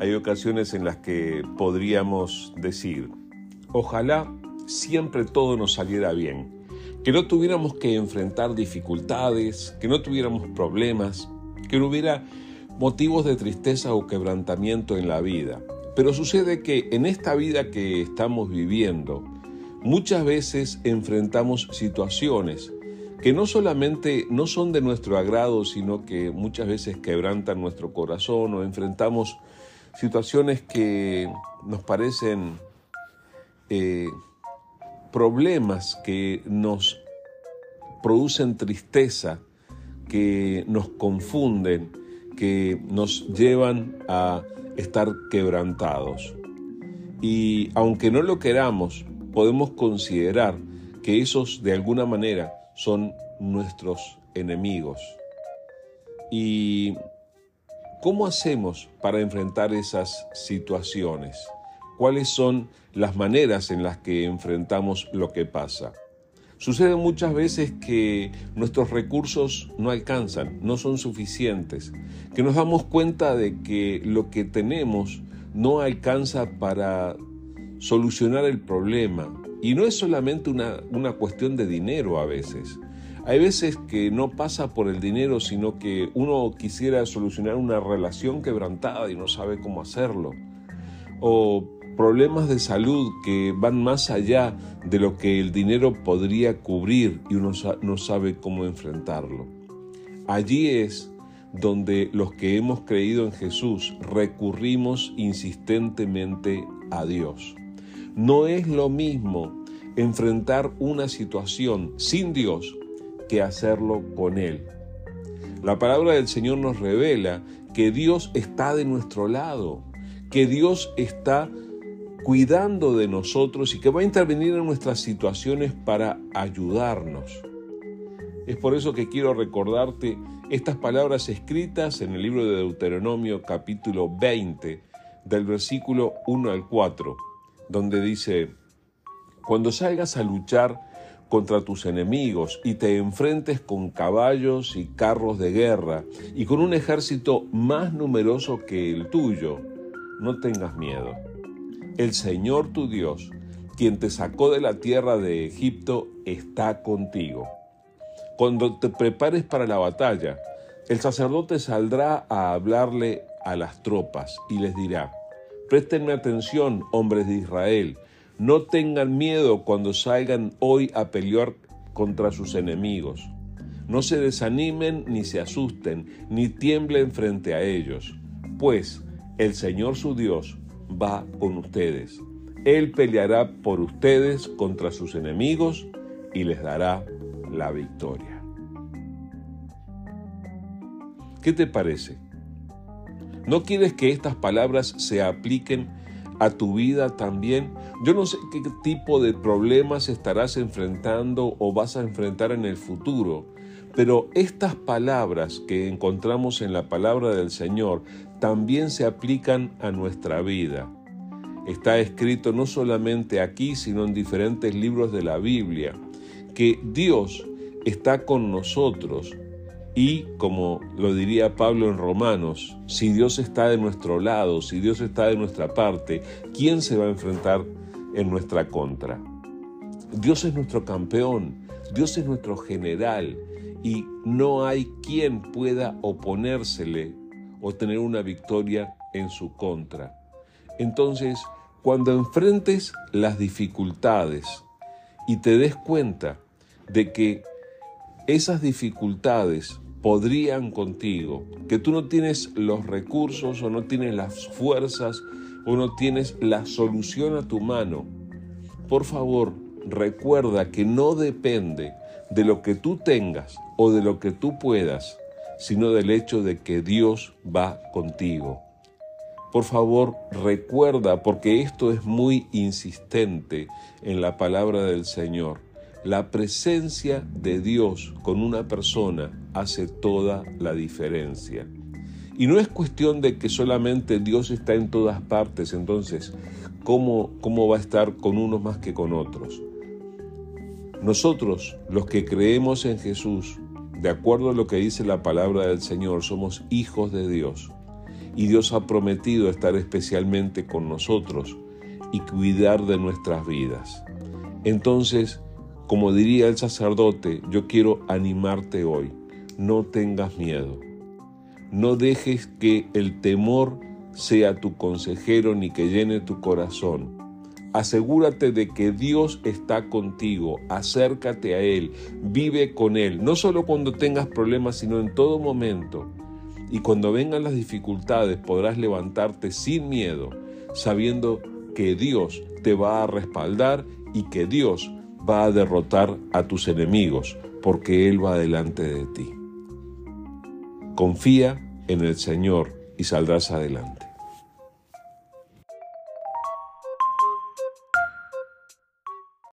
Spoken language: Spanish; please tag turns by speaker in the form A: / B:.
A: hay ocasiones en las que podríamos decir, ojalá siempre todo nos saliera bien, que no tuviéramos que enfrentar dificultades, que no tuviéramos problemas, que no hubiera motivos de tristeza o quebrantamiento en la vida. Pero sucede que en esta vida que estamos viviendo, muchas veces enfrentamos situaciones que no solamente no son de nuestro agrado, sino que muchas veces quebrantan nuestro corazón o enfrentamos situaciones que nos parecen eh, problemas que nos producen tristeza, que nos confunden, que nos llevan a estar quebrantados. Y aunque no lo queramos, podemos considerar que esos de alguna manera son nuestros enemigos. ¿Y cómo hacemos para enfrentar esas situaciones? ¿Cuáles son las maneras en las que enfrentamos lo que pasa? Sucede muchas veces que nuestros recursos no alcanzan, no son suficientes, que nos damos cuenta de que lo que tenemos no alcanza para solucionar el problema, y no es solamente una, una cuestión de dinero a veces. Hay veces que no pasa por el dinero, sino que uno quisiera solucionar una relación quebrantada y no sabe cómo hacerlo. O problemas de salud que van más allá de lo que el dinero podría cubrir y uno no sabe cómo enfrentarlo. Allí es donde los que hemos creído en Jesús recurrimos insistentemente a Dios. No es lo mismo enfrentar una situación sin Dios que hacerlo con Él. La palabra del Señor nos revela que Dios está de nuestro lado, que Dios está cuidando de nosotros y que va a intervenir en nuestras situaciones para ayudarnos. Es por eso que quiero recordarte estas palabras escritas en el libro de Deuteronomio capítulo 20, del versículo 1 al 4 donde dice, cuando salgas a luchar contra tus enemigos y te enfrentes con caballos y carros de guerra y con un ejército más numeroso que el tuyo, no tengas miedo. El Señor tu Dios, quien te sacó de la tierra de Egipto, está contigo. Cuando te prepares para la batalla, el sacerdote saldrá a hablarle a las tropas y les dirá, Préstenme atención, hombres de Israel. No tengan miedo cuando salgan hoy a pelear contra sus enemigos. No se desanimen ni se asusten, ni tiemblen frente a ellos, pues el Señor su Dios va con ustedes. Él peleará por ustedes contra sus enemigos y les dará la victoria. ¿Qué te parece? ¿No quieres que estas palabras se apliquen a tu vida también? Yo no sé qué tipo de problemas estarás enfrentando o vas a enfrentar en el futuro, pero estas palabras que encontramos en la palabra del Señor también se aplican a nuestra vida. Está escrito no solamente aquí, sino en diferentes libros de la Biblia, que Dios está con nosotros y como lo diría Pablo en Romanos, si Dios está de nuestro lado, si Dios está de nuestra parte, ¿quién se va a enfrentar en nuestra contra? Dios es nuestro campeón, Dios es nuestro general y no hay quien pueda oponérsele o tener una victoria en su contra. Entonces, cuando enfrentes las dificultades y te des cuenta de que esas dificultades podrían contigo, que tú no tienes los recursos o no tienes las fuerzas o no tienes la solución a tu mano, por favor, recuerda que no depende de lo que tú tengas o de lo que tú puedas, sino del hecho de que Dios va contigo. Por favor, recuerda, porque esto es muy insistente en la palabra del Señor la presencia de Dios con una persona hace toda la diferencia. Y no es cuestión de que solamente Dios está en todas partes, entonces, ¿cómo, cómo va a estar con unos más que con otros? Nosotros, los que creemos en Jesús, de acuerdo a lo que dice la palabra del Señor, somos hijos de Dios. y Dios ha prometido estar especialmente con nosotros y cuidar de nuestras vidas. Entonces, como diría el sacerdote, yo quiero animarte hoy. No tengas miedo. No dejes que el temor sea tu consejero ni que llene tu corazón. Asegúrate de que Dios está contigo, acércate a Él, vive con Él, no solo cuando tengas problemas, sino en todo momento. Y cuando vengan las dificultades podrás levantarte sin miedo, sabiendo que Dios te va a respaldar y que Dios va a derrotar a tus enemigos, porque Él va delante de ti. Confía en el Señor y saldrás adelante.